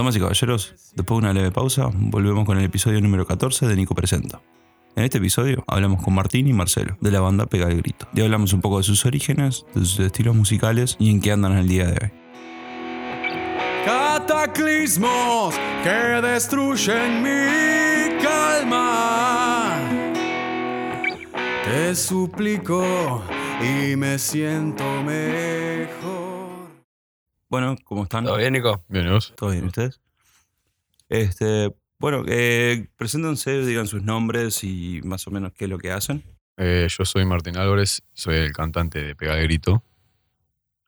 Damas y caballeros, después de una leve pausa, volvemos con el episodio número 14 de Nico Presenta. En este episodio hablamos con Martín y Marcelo, de la banda Pega el Grito, y hablamos un poco de sus orígenes, de sus estilos musicales y en qué andan el día de hoy. Cataclismos que destruyen mi calma. Te suplico y me siento mejor. Bueno, ¿cómo están? ¿Todo bien, Nico? Bien, ¿y vos? ¿Todo bien ustedes? Este, bueno, eh, preséntense, digan sus nombres y más o menos qué es lo que hacen. Eh, yo soy Martín Álvarez, soy el cantante de Pega de Grito.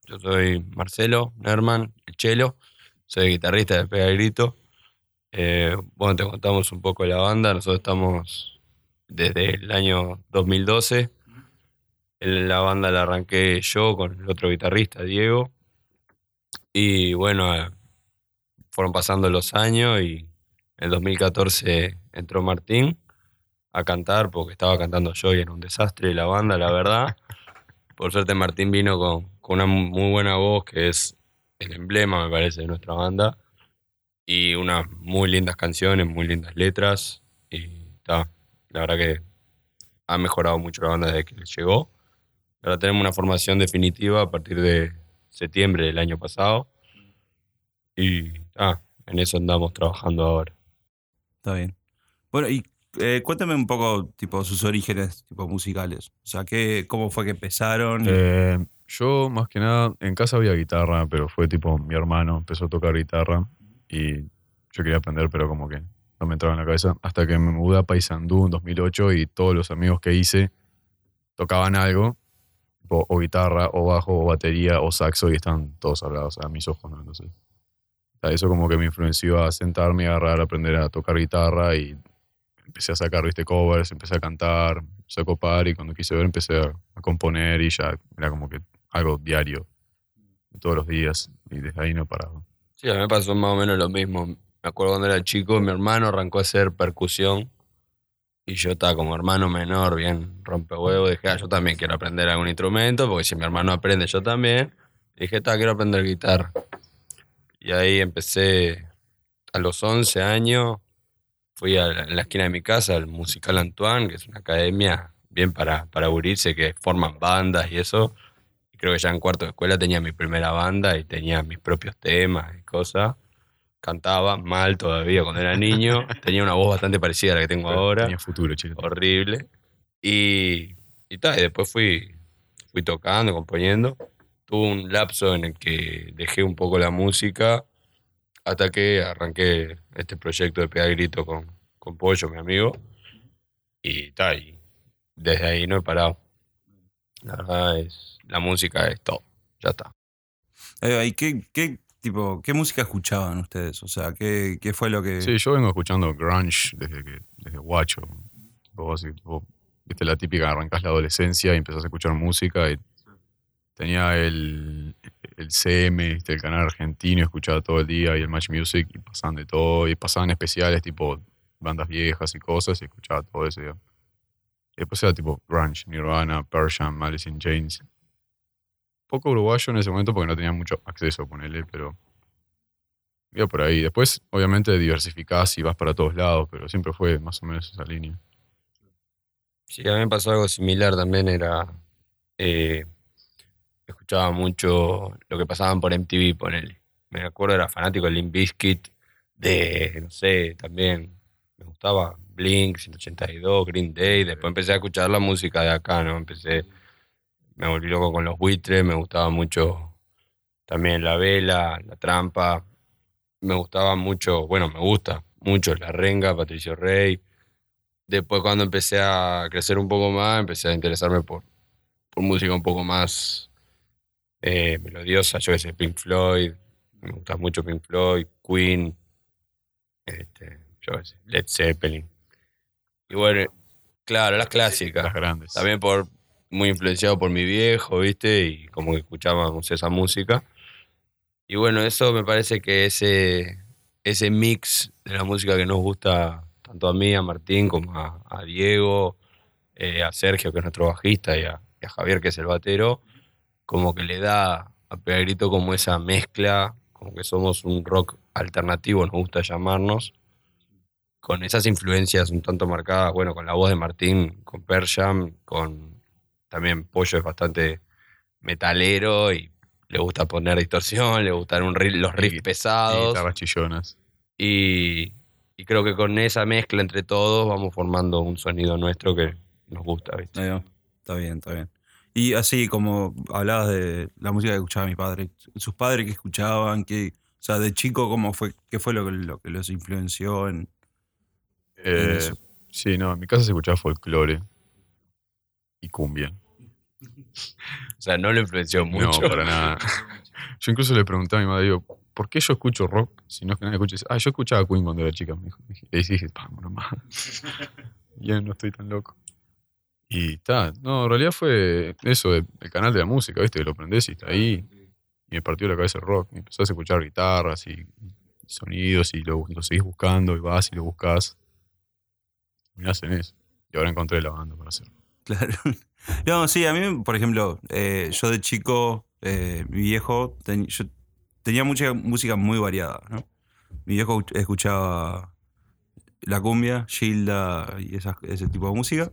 Yo soy Marcelo Nerman, el chelo. Soy guitarrista de Pega y Grito. Eh, bueno, te contamos un poco de la banda. Nosotros estamos desde el año 2012. En la banda la arranqué yo con el otro guitarrista, Diego. Y bueno, eh, fueron pasando los años y en el 2014 entró Martín a cantar porque estaba cantando yo y era un desastre la banda, la verdad. Por suerte Martín vino con, con una muy buena voz que es el emblema, me parece, de nuestra banda. Y unas muy lindas canciones, muy lindas letras. Y está, la verdad que ha mejorado mucho la banda desde que llegó. Ahora tenemos una formación definitiva a partir de septiembre del año pasado. Y ah, en eso andamos trabajando ahora. Está bien. Bueno, y eh, cuéntame un poco, tipo, sus orígenes, tipo, musicales. O sea, ¿qué, ¿cómo fue que empezaron? Eh, yo, más que nada, en casa había guitarra, pero fue tipo mi hermano empezó a tocar guitarra y yo quería aprender, pero como que no me entraba en la cabeza. Hasta que me mudé a Paysandú en 2008 y todos los amigos que hice tocaban algo, o guitarra, o bajo, o batería, o saxo, y están todos hablados a mis ojos, ¿no? Entonces, eso como que me influenció a sentarme, a agarrar, a aprender a tocar guitarra y empecé a sacar, viste, covers, empecé a cantar, empecé a copar y cuando quise ver empecé a, componer y ya era como que algo diario, todos los días, y desde ahí no he parado. Sí, a mí me pasó más o menos lo mismo. Me acuerdo cuando era chico, mi hermano arrancó a hacer percusión y yo estaba como hermano menor, bien rompehuevo. Dije, ah, yo también quiero aprender algún instrumento, porque si mi hermano aprende, yo también. Dije, está, quiero aprender guitarra. Y ahí empecé a los 11 años. Fui a la, en la esquina de mi casa al Musical Antoine, que es una academia bien para, para aburrirse, que forman bandas y eso. Y creo que ya en cuarto de escuela tenía mi primera banda y tenía mis propios temas y cosas. Cantaba mal todavía cuando era niño. tenía una voz bastante parecida a la que tengo ahora Tenía futuro, chile. horrible. Y, y, ta, y después fui, fui tocando, componiendo. Tuve un lapso en el que dejé un poco la música hasta que arranqué este proyecto de Pegar Grito con, con Pollo, mi amigo. Y, ta, y desde ahí no he parado. La verdad es, la música es todo. Ya está. Eh, ¿y qué, qué, tipo, ¿Qué música escuchaban ustedes? O sea, ¿qué, qué fue lo que...? Sí, yo vengo escuchando grunge desde que desde guacho. Así, viste la típica, arrancás la adolescencia y empezás a escuchar música y tenía el, el CM, el canal argentino, escuchaba todo el día y el Match Music y pasaban de todo y pasaban especiales tipo bandas viejas y cosas y escuchaba todo eso. Y después era tipo grunge, Nirvana, Persian, Alice in Chains. Poco uruguayo en ese momento porque no tenía mucho acceso, ponele, pero iba por ahí. Después, obviamente, diversificás y vas para todos lados, pero siempre fue más o menos esa línea. Sí, a mí me pasó algo similar también, era... eh, escuchaba mucho lo que pasaban por MTV, ponele. Me acuerdo, era fanático de Limp Bizkit, de, no sé, también me gustaba Blink, 182, Green Day. Después empecé a escuchar la música de acá, ¿no? Empecé, me volví loco con los buitres, me gustaba mucho también La Vela, La Trampa. Me gustaba mucho, bueno, me gusta mucho La Renga, Patricio Rey. Después cuando empecé a crecer un poco más, empecé a interesarme por, por música un poco más eh, melodiosa, yo qué sé, Pink Floyd, me gusta mucho Pink Floyd, Queen, este, yo qué sé, Led Zeppelin. Y bueno, claro, las clásicas. Las grandes. También por muy influenciado por mi viejo, ¿viste? Y como que escuchábamos esa música. Y bueno, eso me parece que ese, ese mix de la música que nos gusta tanto a mí, a Martín, como a, Diego, eh, a Sergio, que es nuestro bajista, y a, y a Javier, que es el batero, como que le da a Pegagrito como esa mezcla como que somos un rock alternativo, nos gusta llamarnos, con esas influencias un tanto marcadas, bueno, con la voz de Martín, con Persham, con también Pollo es bastante metalero y le gusta poner distorsión, le gustan un ri- los riffs Y- pesados. Guitarras chillonas. Y, y creo que con esa mezcla entre todos vamos formando un sonido nuestro que nos gusta, ¿viste? Ahí va. Está bien, está bien. Y así como hablabas de la música que escuchaba mi padre, sus padres que escuchaban, que, o sea, de chico, ¿cómo fue, qué fue lo que, lo que los influenció en, en Eh, eso? sí, no, en mi casa se escuchaba folclore y cumbia. O sea, no lo influenció mucho. No, para nada. Yo incluso le preguntaba a mi madre, digo, ¿por qué yo escucho rock si no es que nadie escucha? Ah, yo escuchaba Queen cuando era chica, me dijo. Y dije, vamos nomás. ya no estoy tan loco. Y está, no, en realidad fue eso, el canal de la música, ¿viste? Que lo prendés y está ahí. Y me partió la cabeza el rock. Y empezás a escuchar guitarras y, sonidos y lo, lo seguís buscando y vas y lo buscas. Mirás en eso. Y ahora encontré la banda para hacerlo. Claro. No, sí, a mí, por ejemplo, eh, yo de chico, eh, mi viejo, ten- yo tenía mucha música muy variada, ¿no? Mi viejo escuch- escuchaba la cumbia, Gilda y esas- ese tipo de música.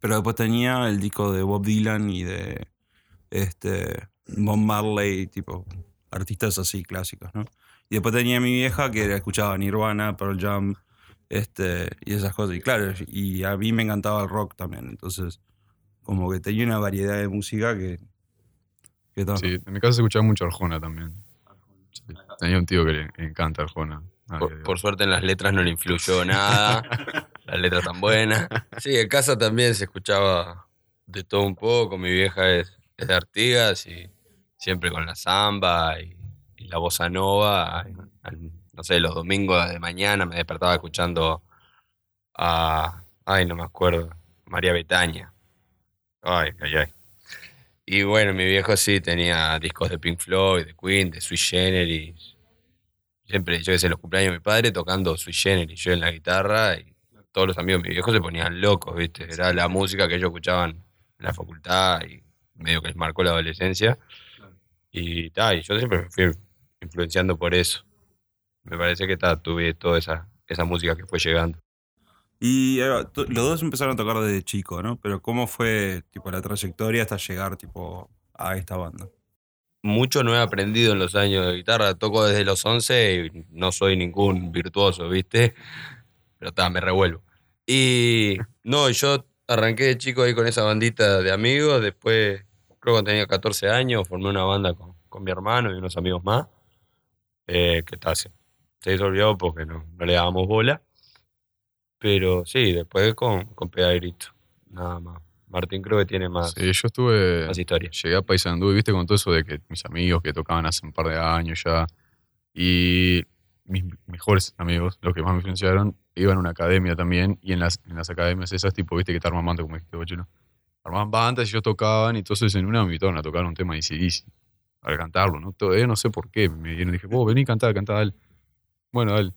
Pero después tenía el disco de Bob Dylan y de este, Bob Marley, tipo artistas así clásicos, ¿no? Y después tenía mi vieja que escuchaba Nirvana, Pearl Jam, este, y esas cosas. Y claro, y a mí me encantaba el rock también. Entonces, como que tenía una variedad de música que. que. Sí, en mi casa se escuchaba mucho Arjona también. Sí, Tenía un tío que le encanta Arjona. Ah, Por, suerte en las letras no le influyó nada. las letras tan buenas. Sí, en casa también se escuchaba de todo un poco. Mi vieja es, es de Artigas y siempre con la samba y, y la bossa nova. Al- al- no sé, los domingos de mañana me despertaba escuchando a. Ay, no me acuerdo. María Betaña. Ay, ay, ay. Y bueno, mi viejo sí tenía discos de Pink Floyd, de Queen, de Sui Generis. Siempre, yo que sé, los cumpleaños de mi padre tocando Sui Generis, yo en la guitarra y todos los amigos de mi viejo se ponían locos, ¿viste? Era la música que ellos escuchaban en la facultad y medio que les marcó la adolescencia. Y, ta, y yo siempre me fui influenciando por eso. Me parece que ta, tuve toda esa, esa música que fue llegando. Y eh, los dos empezaron a tocar desde chico, ¿no? Pero ¿cómo fue tipo la trayectoria hasta llegar tipo a esta banda? Mucho no he aprendido en los años de guitarra. Toco desde los 11 y no soy ningún virtuoso, ¿viste? Pero ta, me revuelvo. Y no, yo arranqué de chico ahí con esa bandita de amigos. Después, creo que tenía 14 años, formé una banda con, mi hermano y unos amigos más. Eh, que ta, se, se disolvió porque no, no le dábamos bola. Pero sí, después con, con Pega de Grito. Nada más. Martín creo que tiene más, Sí, yo estuve. más historia. Llegué a Paysandú y viste con todo eso de que mis amigos que tocaban hace un par de años ya. Y mis mejores amigos, los que más me influenciaron, iban a una academia también. Y en las, en las academias esas, tipo, viste que te arman bandas, como dijiste vos. Armaban bandas y ellos tocaban. Y entonces en una me invitaron a tocar un tema de CDC. Para cantarlo, ¿no? Todavía no sé por qué. Me dieron, dije, vos vení a cantar, cantá, dale. Bueno, dale.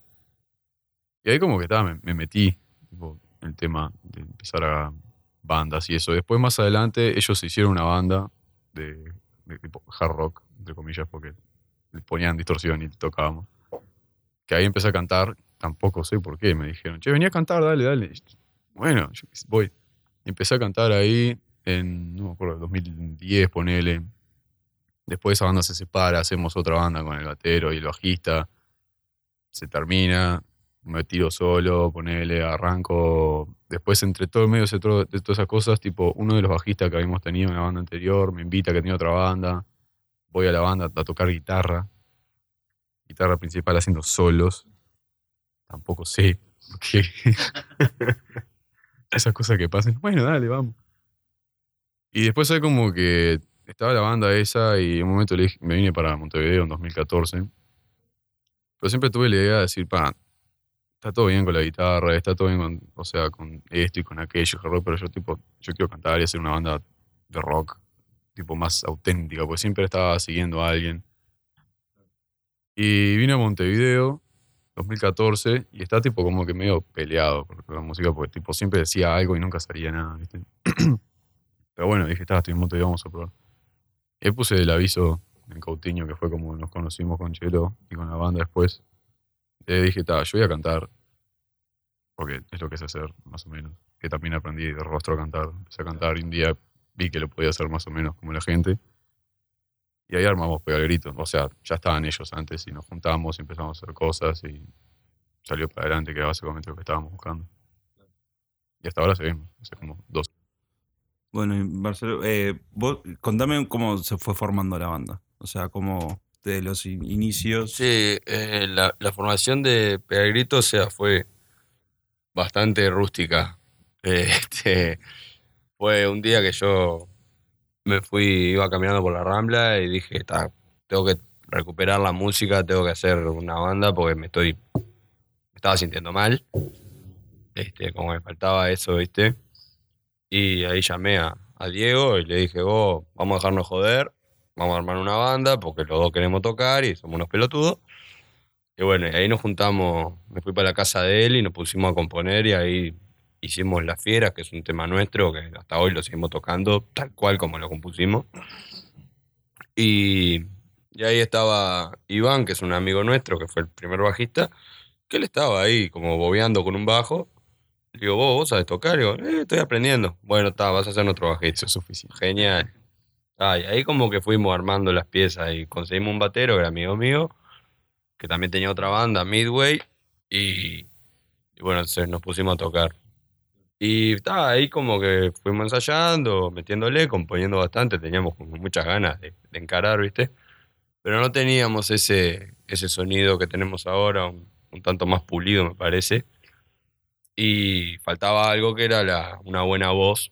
Y ahí como que estaba, me, me metí en el tema de empezar a bandas y eso. Después más adelante ellos hicieron una banda de, tipo hard rock, entre comillas, porque ponían distorsión y tocábamos. Que ahí empecé a cantar, tampoco sé por qué, me dijeron, che, venía a cantar, dale, dale. Bueno, yo voy. Empecé a cantar ahí en, no me acuerdo, 2010, ponele. Después esa banda se separa, hacemos otra banda con el batero y el bajista. Se termina, me tiro solo, ponele, arranco. Después, entre todo el medio de todas esas cosas, tipo, uno de los bajistas que habíamos tenido en la banda anterior me invita a que tenía otra banda. Voy a la banda a tocar guitarra. Guitarra principal haciendo solos. Tampoco sé. Esas cosas que pasan. Bueno, dale, vamos. Y después hay como que estaba la banda esa y en un momento me vine para Montevideo en 2014. Pero siempre tuve la idea de decir, pa, está todo bien con la guitarra, está todo bien con, o sea, con esto y con aquello, pero yo tipo, yo quiero cantar y hacer una banda de rock, tipo más auténtica, porque siempre estaba siguiendo a alguien. Y vine a Montevideo, 2014, y está tipo como que medio peleado con la música, porque tipo siempre decía algo y nunca salía nada, ¿viste? pero bueno, dije, está, estoy en Montevideo, vamos a probar. Y puse el aviso en Coutinho, que fue como nos conocimos con Chelo y con la banda después, le dije, yo voy a cantar, porque es lo que sé hacer, más o menos. Que también aprendí de rostro a cantar. Empecé a cantar y un día vi que lo podía hacer más o menos como la gente. Y ahí armamos Pega el Grito. O sea, ya estaban ellos antes y nos juntamos y empezamos a hacer cosas y salió para adelante, que era básicamente lo que estábamos buscando. Y hasta ahora seguimos, hace como dos. Bueno, y Marcelo, eh, vos contame cómo se fue formando la banda. O sea, cómo de los in- inicios. Sí, eh, la, la formación de Pegar el Grito, o sea, fue bastante rústica. Este, fue un día que yo me fui, iba caminando por la Rambla y dije, "Ta, tengo que recuperar la música, tengo que hacer una banda porque me estoy, me estaba sintiendo mal. Este, como me faltaba eso, ¿viste? Y ahí llamé a, a Diego y le dije, vos, vamos a dejarnos joder, vamos a armar una banda porque los dos queremos tocar y somos unos pelotudos. Y bueno, y ahí nos juntamos, me fui para la casa de él y nos pusimos a componer y ahí hicimos Las Fieras, que es un tema nuestro que hasta hoy lo seguimos tocando tal cual como lo compusimos. Y, y ahí estaba Iván, que es un amigo nuestro, que fue el primer bajista, que él estaba ahí como bobeando con un bajo. Le digo, vos, vos sabes tocar, le digo, "Eh, estoy aprendiendo. Bueno, está, vas a ser nuestro bajista. Es suficiente. Genial. Ah, ahí como que fuimos armando las piezas y conseguimos un batero que era amigo mío, que también tenía otra banda, Midway, y, y bueno, entonces nos pusimos a tocar. Y está ahí como que fuimos ensayando, metiéndole, componiendo bastante, teníamos como muchas ganas de, de encarar, ¿viste? Pero no teníamos ese, ese sonido que tenemos ahora, un, un tanto más pulido, me parece. Y faltaba algo que era la, una buena voz,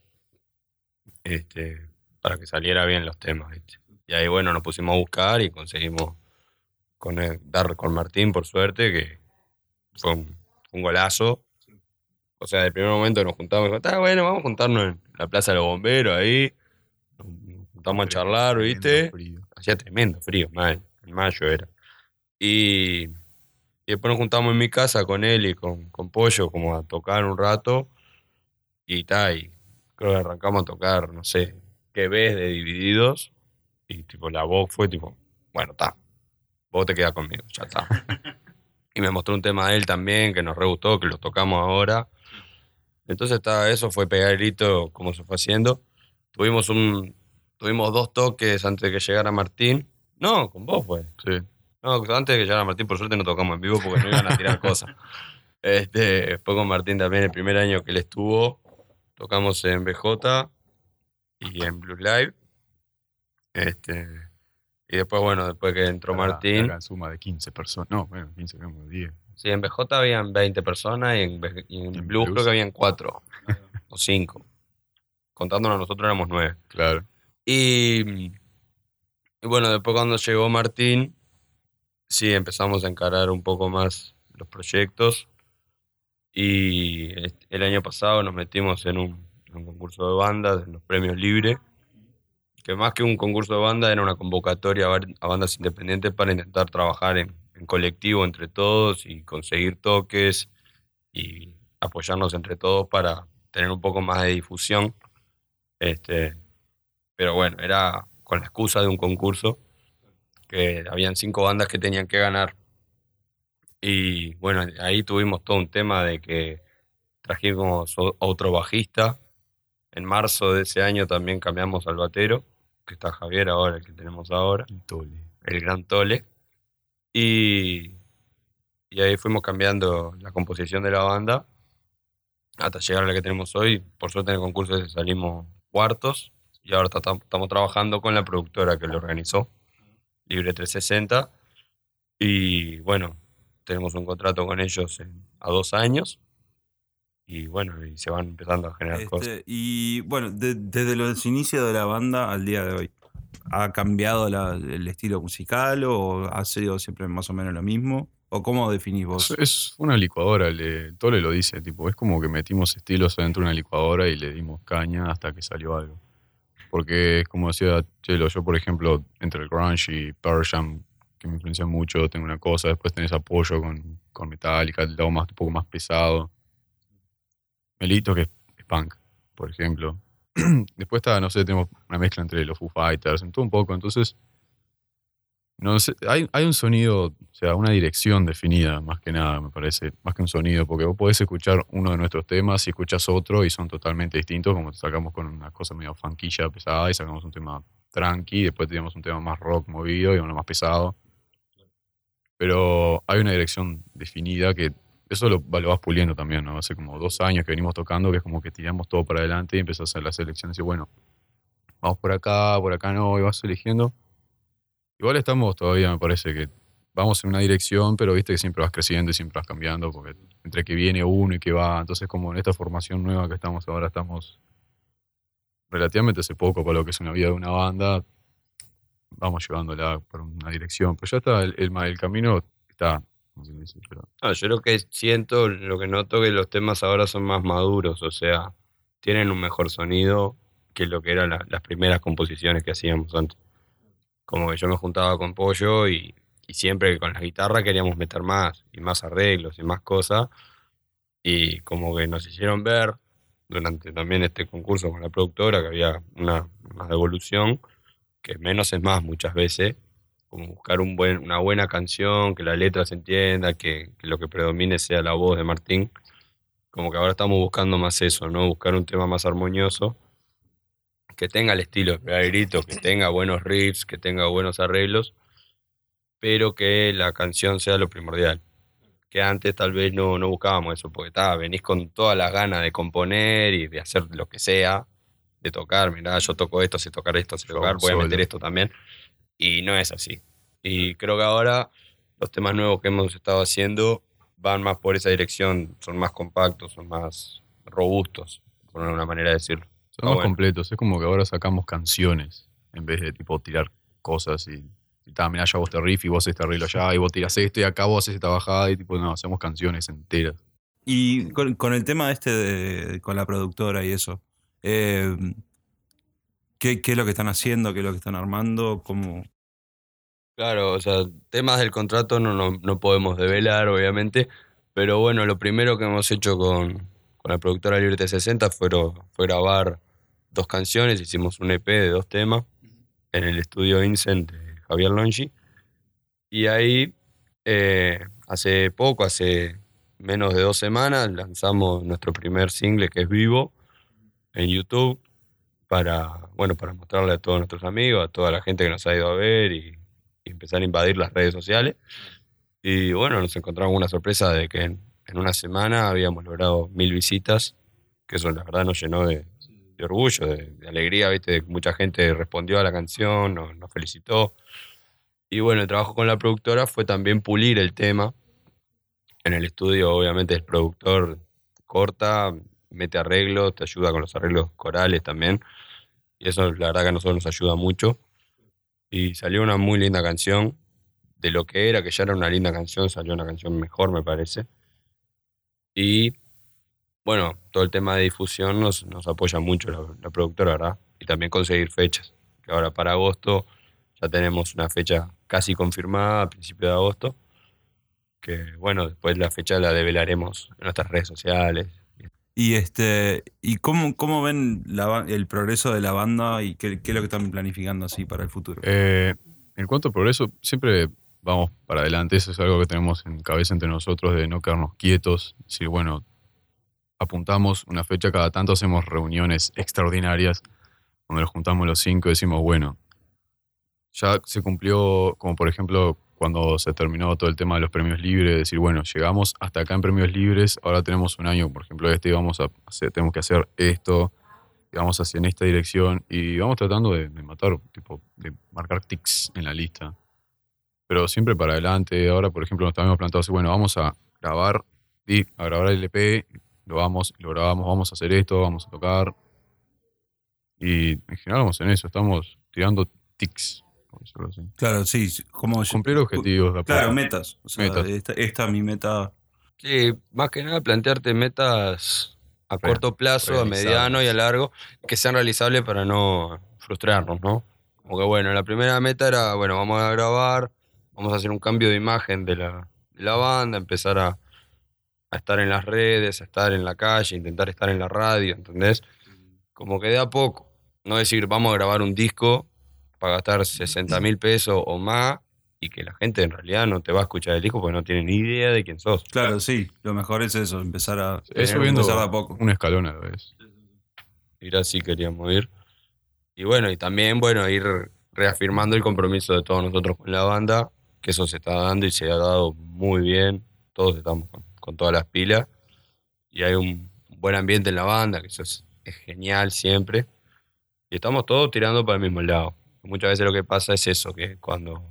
este, para que saliera bien los temas, ¿viste? Y ahí, bueno, nos pusimos a buscar y conseguimos con el- dar con Martín, por suerte, que fue un, un golazo. O sea, del primer momento nos juntamos y dijo, está bueno, vamos a juntarnos en la Plaza de los Bomberos ahí. Nos juntamos a charlar, ¿viste? Frío. Hacía tremendo frío, mal. En mayo era. Y, y después nos juntamos en mi casa con él y con, con Pollo, como a tocar un rato. Y tal, y creo que arrancamos a tocar, no sé, qué ves de divididos. Y tipo, la voz fue tipo, bueno, está. Vos te quedás conmigo, ya está. y me mostró un tema de él también que nos re gustó, que los tocamos ahora. Entonces está, eso fue pegar el grito como se fue haciendo. Tuvimos un, tuvimos dos toques antes de que llegara Martín. No, con vos fue. Sí. No, antes de que llegara Martín, por suerte no tocamos en vivo porque no iban a tirar cosas. Este, fue con Martín también el primer año que él estuvo. Tocamos en BJ y en Blue Live. Este, y después, bueno, después que entró Martín. La suma de 15 personas. No, bueno, 15, como 10. Sí, en BJ habían 20 personas y en, Be- y en En Blues Blues. creo que habían 4 o 5. Contándonos nosotros éramos 9. Claro. Y, y bueno, después cuando llegó Martín, sí empezamos a encarar un poco más los proyectos. Y est- el año pasado nos metimos en un, un concurso de bandas, en los premios libres, que más que un concurso de banda era una convocatoria a, bandas independientes para intentar trabajar en, en colectivo entre todos y conseguir toques y apoyarnos entre todos para tener un poco más de difusión. Este, pero bueno, era con la excusa de un concurso que habían cinco bandas que tenían que ganar. Y bueno, ahí tuvimos todo un tema de que trajimos otro bajista. En marzo de ese año también cambiamos al batero, que está Javier ahora, el que tenemos ahora, El tole. el Gran Tole. Y, y ahí fuimos cambiando la composición de la banda hasta llegar a la que tenemos hoy. Por suerte en el concurso salimos cuartos y ahora ta- tam- estamos trabajando con la productora que lo organizó, Libre 360. Y bueno, tenemos un contrato con ellos en- a dos años. Y bueno, y se van empezando a generar cosas. Este, y bueno, de- desde los inicios de la banda al día de hoy, ¿ha cambiado la- el estilo musical o ha sido siempre más o menos lo mismo? ¿O cómo definís vos? Es, es una licuadora, le, Tole lo dice, tipo, es como que metimos estilos dentro de una licuadora y le dimos caña hasta que salió algo. Porque es como decía Chelo, yo por ejemplo, entre el grunge y Pearl Jam, que me influencian mucho, tengo una cosa, después tenés apoyo con, con Metallica, el lado más, un poco más pesado. Melito, que es, punk, por ejemplo. después está, no sé, tenemos una mezcla entre los Foo Fighters, todo un poco, entonces No sé, hay, un sonido, o sea, una dirección definida, más que nada, me parece, más que un sonido, porque vos podés escuchar uno de nuestros temas y escuchas otro y son totalmente distintos, como sacamos con una cosa medio fanquilla pesada y sacamos un tema tranqui, después teníamos un tema más rock movido y uno más pesado. Pero hay una dirección definida que eso lo, lo vas puliendo también, ¿no? Hace como dos años que venimos tocando, que es como que tiramos todo para adelante y empezás a hacer las elecciones y bueno, vamos por acá, por acá no, y vas eligiendo. Igual estamos todavía, me parece que vamos en una dirección, pero viste que siempre vas creciendo y siempre vas cambiando, porque entre que viene uno y que va, entonces como en esta formación nueva que estamos ahora, estamos relativamente hace poco para lo que es una vida de una banda, vamos llevándola por una dirección, pero ya está, el camino está. No No, yo lo que siento, lo que noto que los temas ahora son más maduros, o sea, tienen un mejor sonido que lo que eran la- las primeras composiciones que hacíamos antes. Como que yo me juntaba con Pollo y, y siempre con la guitarra queríamos meter más y más arreglos y más cosas. Y como que nos hicieron ver durante también este concurso con la productora que había una, una devolución, que menos es más muchas veces como buscar un buen, una buena canción, que la letra se entienda, que, que lo que predomine sea la voz de Martín. Como que ahora estamos buscando más eso, ¿no? Buscar un tema más armonioso, que tenga el estilo de Pegar Grito, que tenga buenos riffs, que tenga buenos arreglos, pero que la canción sea lo primordial. Que antes tal vez no, no buscábamos eso, porque ta, venís con todas las ganas de componer y de hacer lo que sea, de tocar, mirá, yo toco esto, sé tocar esto, sé tocar, voy a meter esto también. Y no es así. Y creo que ahora los temas nuevos que hemos estado haciendo van más por esa dirección, son más compactos, son más robustos, por una manera de decirlo. Son más bueno. completos, es como que ahora sacamos canciones en vez de tipo tirar cosas y, y ta, mirá, yo hago este riff y vos este arreglo allá y vos tirás esto y acá vos haces esta bajada y tipo, no, hacemos canciones enteras. Y con, con el tema este de, con la productora y eso, eh, ¿qué, es lo que están haciendo? ¿Qué es lo que están armando? ¿Cómo? Claro, o sea, temas del contrato no, no, no podemos develar, obviamente, pero bueno, lo primero que hemos hecho con, con la productora Libre T60 fue, fue grabar dos canciones, hicimos un EP de dos temas en el estudio Incent de Javier Longi, y ahí eh, hace poco, hace menos de dos semanas, lanzamos nuestro primer single que es Vivo en YouTube para, bueno, para mostrarle a todos nuestros amigos, a toda la gente que nos ha ido a ver y, empezar a invadir las redes sociales. Y bueno, nos encontramos con una sorpresa de que en, una semana habíamos logrado mil visitas, que eso la verdad nos llenó de, orgullo, de, alegría, ¿viste? Mucha gente respondió a la canción, nos felicitó. Y bueno, el trabajo con la productora fue también pulir el tema. En el estudio, obviamente, el productor corta, mete arreglos, te ayuda con los arreglos corales también. Y eso, la verdad, que a nosotros nos ayuda mucho. Y salió una muy linda canción. De lo que era, que ya era una linda canción, salió una canción mejor, me parece. Y bueno, todo el tema de difusión nos, nos apoya mucho la, productora, ¿verdad? Y también conseguir fechas. Que ahora para agosto ya tenemos una fecha casi confirmada, a principios de agosto. Que bueno, después la fecha la develaremos en nuestras redes sociales. Y este, ¿y cómo, cómo ven la el progreso de la banda y qué, qué es lo que están planificando así para el futuro? Eh, en cuanto a progreso, siempre vamos para adelante. Eso es algo que tenemos en cabeza entre nosotros de no quedarnos quietos. Decir, bueno, apuntamos una fecha cada tanto, hacemos reuniones extraordinarias donde nos juntamos los cinco y decimos, bueno, ya se cumplió, como por ejemplo cuando se terminó todo el tema de los premios libres, decir, bueno, llegamos hasta acá en premios libres, ahora tenemos un año, por ejemplo, este, vamos a hacer, tenemos que hacer esto, vamos hacia en esta dirección, y vamos tratando de, de matar, tipo, de marcar tics en la lista. Pero siempre para adelante, ahora, por ejemplo, nos habíamos planteado así, bueno, vamos a grabar, y a grabar el EP, lo vamos, lo grabamos, vamos a hacer esto, vamos a tocar. Y en general vamos en eso, estamos tirando tics, Claro, sí, como yo- Cumplir objetivos Claro, metas. O sea, Metas. Esta, esta es mi meta. Sí, más que nada plantearte metas a Real- corto plazo, a mediano y a largo, que sean realizables para no frustrarnos, ¿no? Como que bueno, la primera meta era, bueno, vamos a grabar, vamos a hacer un cambio de imagen de la, de la banda, empezar a, a estar en las redes, a estar en la calle, intentar estar en la radio, ¿entendés? Como que de a poco, no decir, vamos a grabar un disco para gastar 60 mil pesos o más y que la gente en realidad no te va a escuchar el disco porque no tiene ni idea de quién sos. Claro, sí. Lo mejor es eso, empezar a, Es subiendo empezar de a poco. un escalón a la vez. Ir así queríamos ir. Y bueno, y también, bueno, ir reafirmando el compromiso de todos nosotros con la banda, que eso se está dando y se ha dado muy bien. Todos estamos con, con todas las pilas. Y hay un buen ambiente en la banda, que eso es, es genial siempre. Y estamos todos tirando para el mismo lado. Muchas veces lo que pasa es eso, que cuando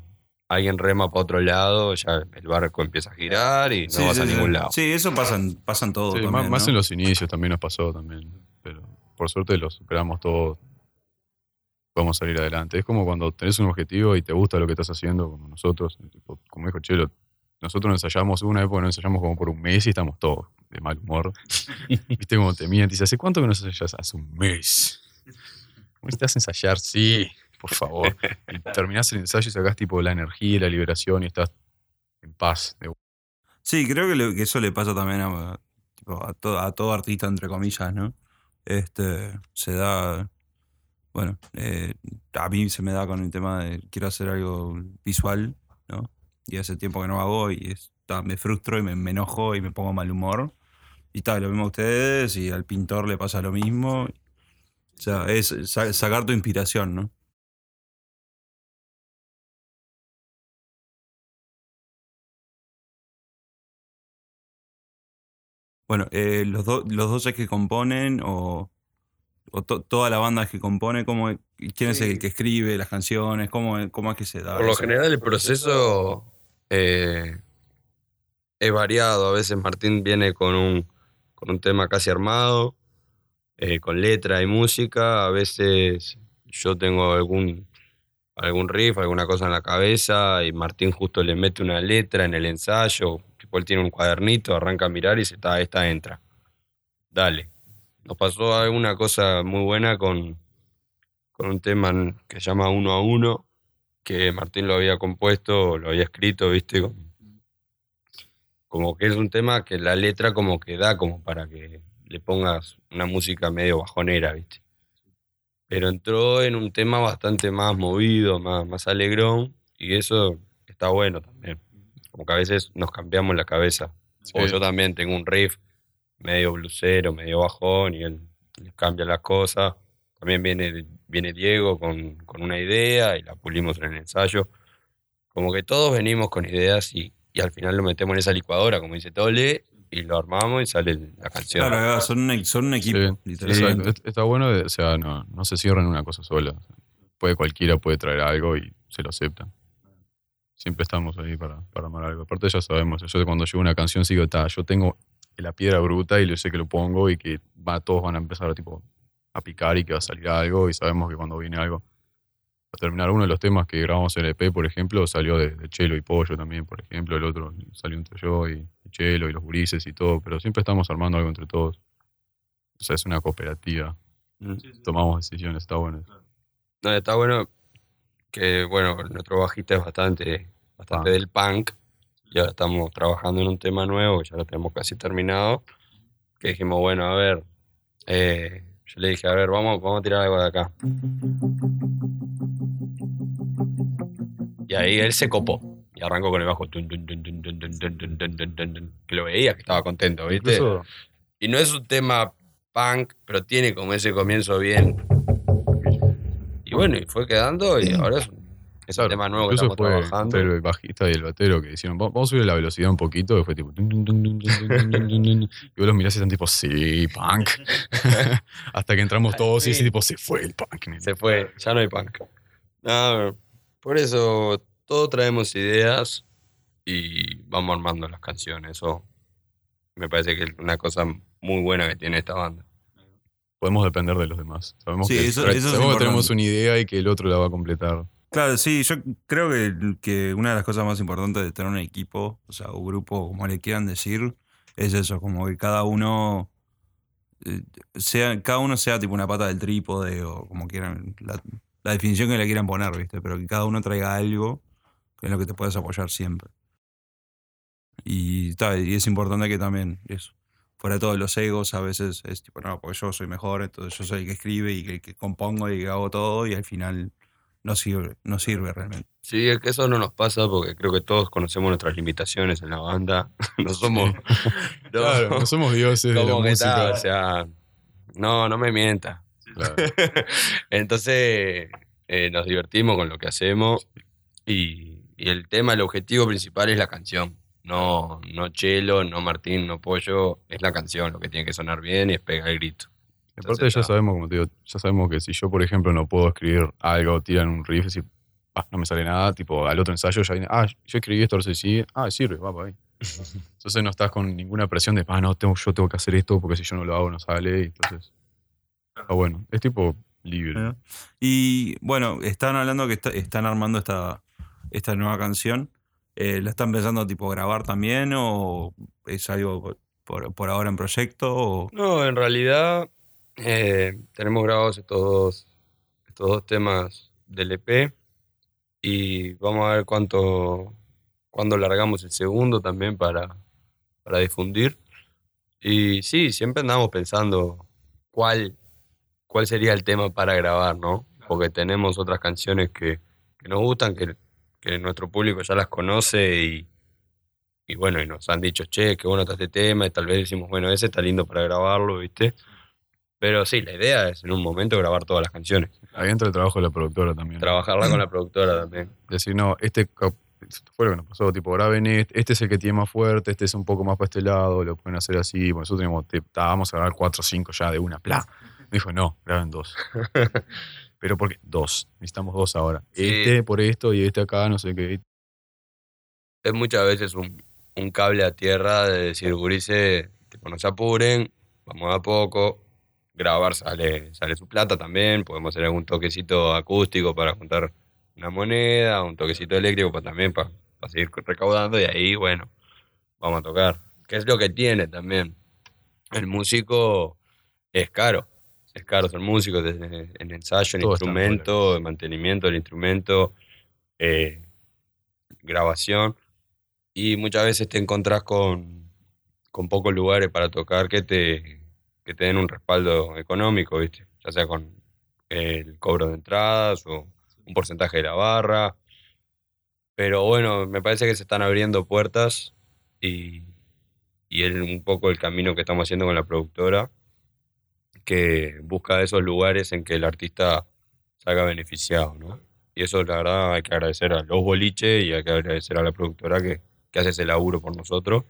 alguien rema para otro lado, ya el barco empieza a girar y no Sí, vas sí, a sí. ningún lado. Sí, eso pasan, pasan todos. Sí, también, más, en los inicios también nos pasó también. Pero por suerte lo superamos todos. Podemos salir adelante. Es como cuando tenés un objetivo y te gusta lo que estás haciendo, como nosotros. tipo, como dijo Chelo, nosotros nos ensayamos una época, nos ensayamos como por un mes y estamos todos de mal humor. Viste como te mienten. Dice, ¿hace cuánto que nos ensayas? Hace un mes. ¿Cómo necesitas ensayar? Sí, por favor. Y terminás el ensayo y sacás tipo la energía y la liberación y estás en paz. Sí, creo que, eso le pasa también a, tipo, a, to- a todo artista, entre comillas, ¿no? Este, se da, bueno, eh, a mí se me da con el tema de quiero hacer algo visual, ¿no? Y hace tiempo que no hago y me frustro y me, enojo y me pongo mal humor. Y tal, lo mismo a ustedes y al pintor le pasa lo mismo. O sea, es sa- sacar tu inspiración, ¿no? Bueno, eh, los, do- los dos es que componen o, o to- toda la banda es que compone, ¿cómo, ¿quién es el que escribe las canciones? ¿Cómo, es- cómo es que se da? Por lo eso? general el proceso eh, es variado. A veces Martín viene con un, con un tema casi armado, eh, con letra y música. A veces yo tengo algún, algún riff, alguna cosa en la cabeza y Martín justo le mete una letra en el ensayo. Él tiene un cuadernito, arranca a mirar y dice, "Ta, esta entra. Dale. Nos pasó alguna cosa muy buena con, con un tema que se llama Uno a Uno, que Martín lo había compuesto, lo había escrito, viste, como que es un tema que la letra como que da como para que le pongas una música medio bajonera, viste. Pero entró en un tema bastante más movido, más, más alegrón, y eso está bueno también. Como que a veces nos cambiamos la cabeza. O yo también tengo un riff medio blusero, medio bajón, y él cambia las cosas. También viene, viene Diego con, con una idea y la pulimos en el ensayo. Como que todos venimos con ideas y, y al final lo metemos en esa licuadora, como dice Tole, y lo armamos y sale la canción. Claro, son un, son un equipo, Sí, literalmente. Está bueno, de- o sea, no, no se cierran en una cosa sola. Puede cualquiera puede traer algo y se lo aceptan. Siempre estamos ahí para, para armar algo. Aparte ya sabemos, yo cuando llevo una canción sigo, "Ta, yo tengo la piedra bruta y yo sé que lo pongo y que va, todos van a empezar tipo, a picar y que va a salir algo y sabemos que cuando viene algo, a terminar uno de los temas que grabamos en el EP, por ejemplo, salió de, de Chelo y Pollo también, por ejemplo, el otro salió entre yo y, y Chelo y los gurises y todo, pero siempre estamos armando algo entre todos. O sea, es una cooperativa Mm. tomamos decisiones, está bueno. No, está bueno bueno, nuestro bajista es bastante, bastante del punk. Ya estamos trabajando en un tema nuevo, ya lo tenemos casi terminado. Que dijimos, bueno, a ver, yo le dije, a ver, vamos, vamos a tirar algo de acá. Y ahí él se copó. Y arrancó con el bajo. Que lo veía que estaba contento, ¿viste? Y no es un tema punk, pero tiene como ese comienzo bien bueno, y fue quedando y ahora es, es claro, un tema nuevo que estamos fue trabajando. Este, el bajista y el batero que hicieron, vamos a subir la velocidad un poquito, y fue tipo. Y vos los mirás y están tipo, sí, punk. Hasta que entramos todos y ese tipo, se fue el punk. Se fue, ya no hay punk. Por eso, todos traemos ideas y vamos armando las canciones. Eso me parece que es una cosa muy buena que tiene esta banda. Podemos depender de los demás. Sabemos, Sí, que, eso- eso es sabemos que tenemos una idea y que el otro la va a completar. Claro, sí, yo creo que, que una de las cosas más importantes de tener un equipo, o sea, un grupo, como le quieran decir, es eso, como que cada uno eh, sea, cada uno sea tipo una pata del trípode o como quieran, la, la definición que le quieran poner, ¿viste? Pero que cada uno traiga algo en lo que te puedas apoyar siempre. Y, ta, y es importante que también, eso, fuera de todos los egos, a veces es tipo, no, porque yo soy mejor, entonces yo soy el que escribe y el que compongo y que hago todo, y al final no sirve, no sirve realmente. Sí, es que eso no nos pasa porque creo que todos conocemos nuestras limitaciones en la banda. no somos. no, Claro, no somos dioses de la como que música. tal, o sea, no, no me mienta. Claro. Entonces eh, nos divertimos con lo que hacemos y, y el tema, el objetivo principal es la canción. No, no Chelo, no Martín, no Pollo, es la canción lo que tiene que sonar bien y es pegar el grito. Aparte ya sabemos, como te digo, ya sabemos que si yo, por ejemplo, no puedo escribir algo, tiran un riff y decir, "Ah, no me sale nada, tipo, al otro ensayo ya viene, ah, yo escribí esto, ahora sí, ah, sirve, va por ahí. Entonces no estás con ninguna presión de, ah, no, tengo, yo tengo que hacer esto porque si yo no lo hago no sale, y entonces... Ah, bueno, es tipo libre. Y bueno, están hablando que está- están armando esta, esta nueva canción. Eh, ¿La están pensando tipo grabar también o es algo por- por, ahora en proyecto? No, en realidad eh, tenemos grabados estos dos, estos dos temas del EP y vamos a ver cuánto, cuándo largamos el segundo también para, para difundir. Y sí, siempre andamos pensando cuál, cuál sería el tema para grabar, ¿no? Porque tenemos otras canciones que, que nos gustan, que, que nuestro público ya las conoce y, y bueno, y nos han dicho, che, qué bueno está este tema, y tal vez decimos, bueno, ese está lindo para grabarlo, ¿viste? Pero sí, la idea es en un momento grabar todas las canciones, Ahí entra el trabajo de la productora también. trabajarla con la productora también. Decir, no, este fue lo que nos pasó, tipo, graben este, este es el que tiene más fuerte, este es un poco más para este lado, lo pueden hacer así. Bueno, nosotros teníamos, te- ta, vamos a grabar cuatro o cinco ya de una, bla. Me dijo, no, graben dos. Pero porque dos, necesitamos dos ahora. Sí. Este por esto y este acá, no sé qué. Es muchas veces un, un cable a tierra de decir, gurises, tipo, no se apuren, vamos a poco. Grabar sale, sale su plata también, podemos hacer algún toquecito acústico para juntar una moneda, un toquecito eléctrico para también para, para seguir recaudando y ahí, bueno, vamos a tocar. Que es lo que tiene también. El músico es caro, es caro ser músico, desde en ensayo, en Todo instrumento, en mantenimiento del instrumento, eh, grabación. Y muchas veces te encontrás con, con pocos lugares para tocar que te, que te den un respaldo económico, ¿viste? Ya sea con el cobro de entradas o un porcentaje de la barra. Pero bueno, me parece que se están abriendo puertas y, y es un poco el camino que estamos haciendo con la productora, que busca esos lugares en que el artista salga beneficiado, ¿no? Y eso, la verdad, hay que agradecer a los boliches y hay que agradecer a la productora que, que hace ese laburo por nosotros.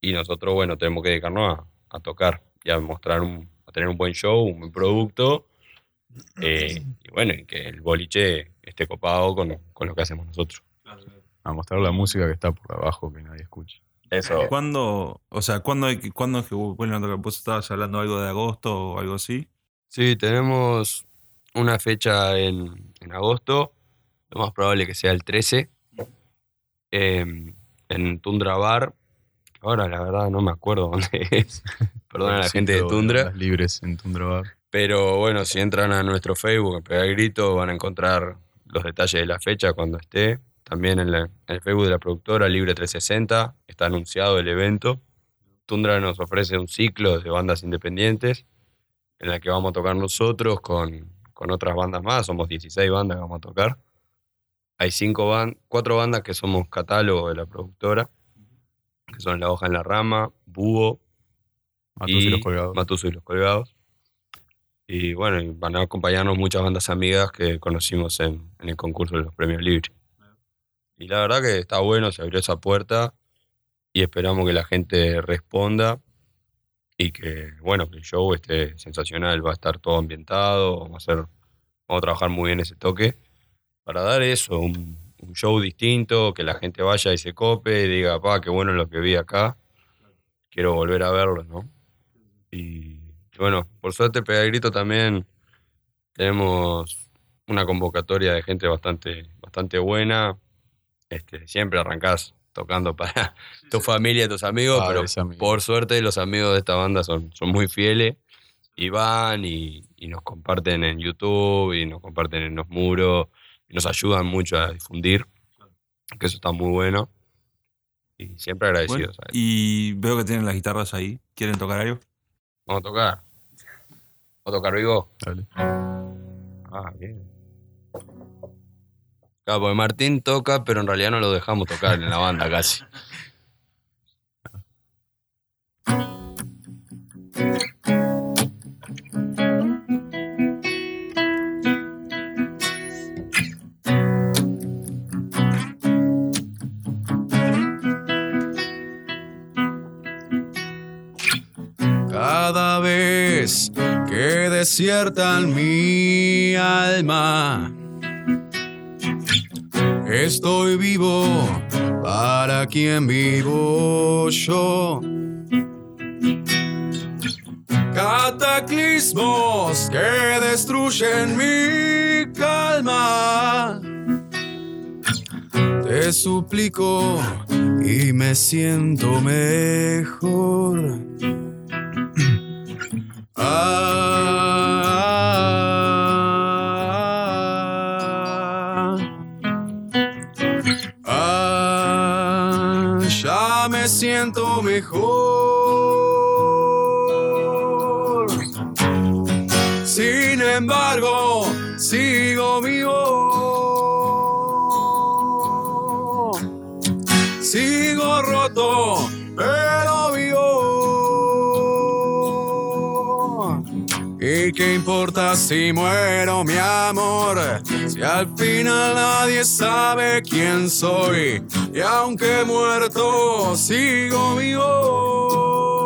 Y nosotros, bueno, tenemos que dedicarnos a, a tocar y a mostrar un, a tener un buen show, un buen producto. eh, y bueno, y que el boliche esté copado con, con lo que hacemos nosotros. A mostrar la música que está por abajo que nadie escucha. Eso. ¿Cuándo, o sea, ¿cuándo, hay que- ¿cuándo es que vuelven a tocar? ¿Vos estabas hablando algo de agosto o algo así? Sí, tenemos una fecha en, en agosto, lo más probable que sea el 13, em, en Tundra Bar. Ahora, la verdad, no me acuerdo dónde es. Perdón a la gente de Tundra. Libres en Tundra Bar. Pero bueno, si entran a nuestro Facebook, a pegar el grito, van a encontrar los detalles de la fecha cuando esté. También en, la- en el Facebook de la productora Libre 360 está anunciado el evento. Tundra nos ofrece un ciclo de bandas independientes en la que vamos a tocar nosotros con, con otras bandas más. Somos 16 bandas que vamos a tocar. Hay cinco ban- cuatro bandas que somos catálogo de la productora, que son La Hoja en la Rama, Búho, Matos y, los colgados. Matuso y los Colgados. Y bueno, y van a acompañarnos muchas bandas amigas que conocimos en, en el concurso de los premios libres. Y la verdad que está bueno, se abrió esa puerta y esperamos que la gente responda y que, bueno, que el show esté sensacional, va a estar todo ambientado, vamos a, hacer, vamos a trabajar muy bien ese toque para dar eso, un, show distinto, que la gente vaya y se cope y diga, pa, qué bueno lo que vi acá, quiero volver a verlo, ¿no? Y bueno, por suerte Pega Grito también tenemos una convocatoria de gente bastante, bastante buena. Este, siempre arrancás tocando para tu familia y tus amigos, pero amigos. por suerte los amigos de esta banda son, son muy fieles y van y, y nos comparten en YouTube y nos comparten en los muros y nos ayudan mucho a difundir, que eso está muy bueno. Y siempre Bueno, agradecidos. a ellos. y veo que tienen las guitarras ahí. ¿Quieren tocar algo? Vamos a tocar. ¿Vamos a tocar Vigo? Dale. Ah, bien. Claro, porque Martín toca, pero en realidad no lo dejamos tocar en la banda casi. Cada vez que desiertan mi alma, estoy vivo para quien vivo yo. Cataclismos que destruyen mi calma. Te suplico y me siento mejor. Ah, importa si muero, mi amor? Si al final nadie sabe quién soy. Y aunque muerto, sigo vivo.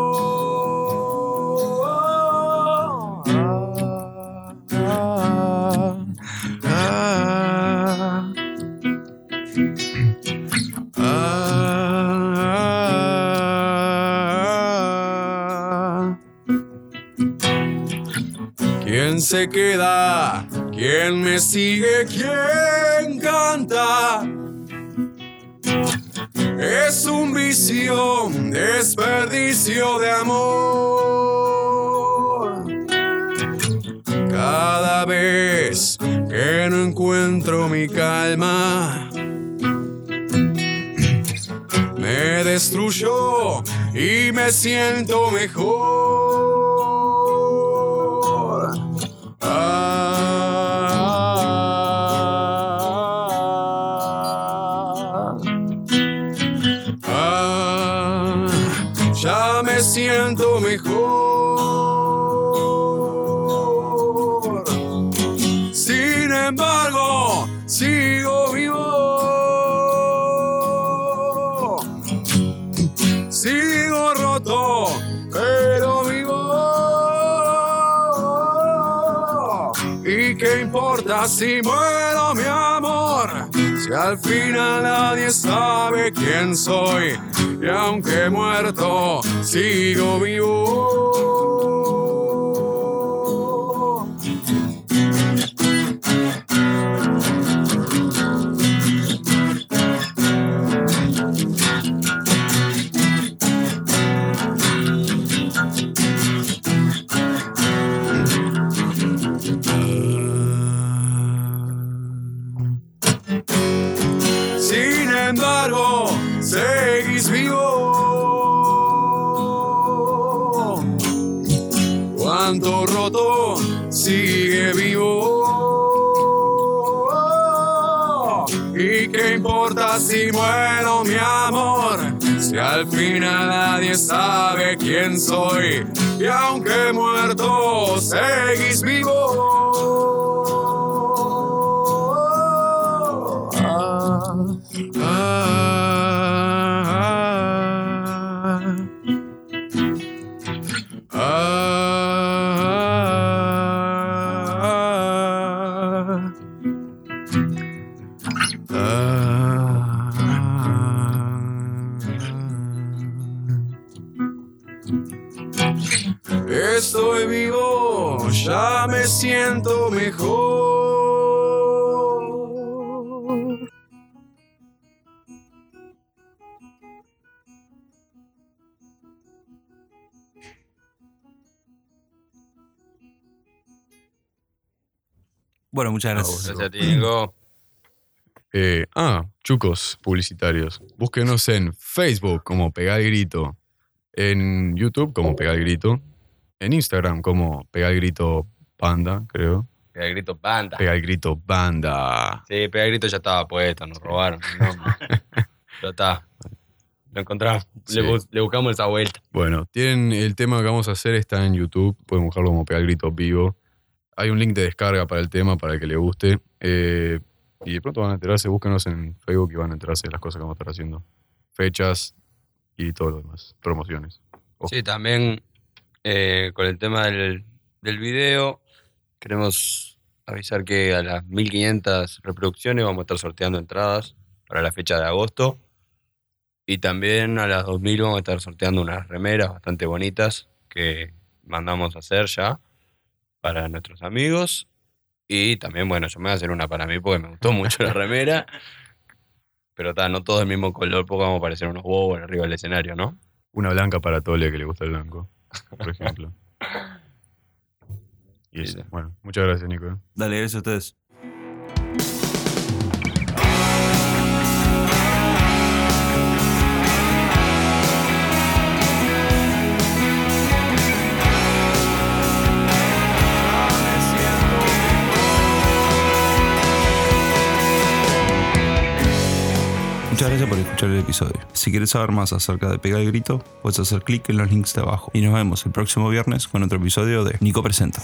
Queda? ¿Quién me sigue? ¿Quién canta? Es un vicio, desperdicio de amor. Cada vez que no encuentro mi calma, me destruyó y me siento mejor. Ah, importa si muero, mi amor? Si al final nadie sabe quién soy. Y aunque muerto, sigo vivo. Sabe quién soy. Y aunque muerto, seguís vivo. Ah, ah, ah, ah. Mejor. Bueno, muchas gracias. Gracias a ti, Nico. Eh, ah, chucos publicitarios. Búsquenos en Facebook como Pegar el Grito, en YouTube como Pegar el Grito, en Instagram como Pegar el Grito Panda, creo. Pega el grito banda. Pega el grito banda. Sí, pega el grito ya estaba puesto, nos robaron. ya está. Lo encontramos. Sí. Le, bus- le buscamos esa vuelta. Bueno, tienen el tema que vamos a hacer está en YouTube. Pueden buscarlo como Pega el grito vivo. Hay un link de descarga para el tema para el que le guste. Eh, y de pronto van a enterarse. Búsquenos en Facebook y van a enterarse de las cosas que vamos a estar haciendo. Fechas y todo lo demás. Promociones. Sí, también eh, con el tema del, del video, queremos avisar que a las 1500 reproducciones vamos a estar sorteando entradas para la fecha de agosto. Y también a las 2000 vamos a estar sorteando unas remeras bastante bonitas que mandamos a hacer ya para nuestros amigos. Y también, bueno, yo me voy a hacer una para mí porque me gustó mucho la remera. Pero está, no todo el mismo color porque vamos a parecer unos bobos arriba del escenario, ¿no? Una blanca para Tole que le gusta el blanco, por ejemplo. Y eso. Sí. Bueno, muchas gracias, Nico. Dale, gracias a ustedes. Muchas gracias por escuchar el episodio. Si quieres saber más acerca de Pega el Grito, puedes hacer clic en los links de abajo. Y nos vemos el próximo viernes con otro episodio de Nico Presenta.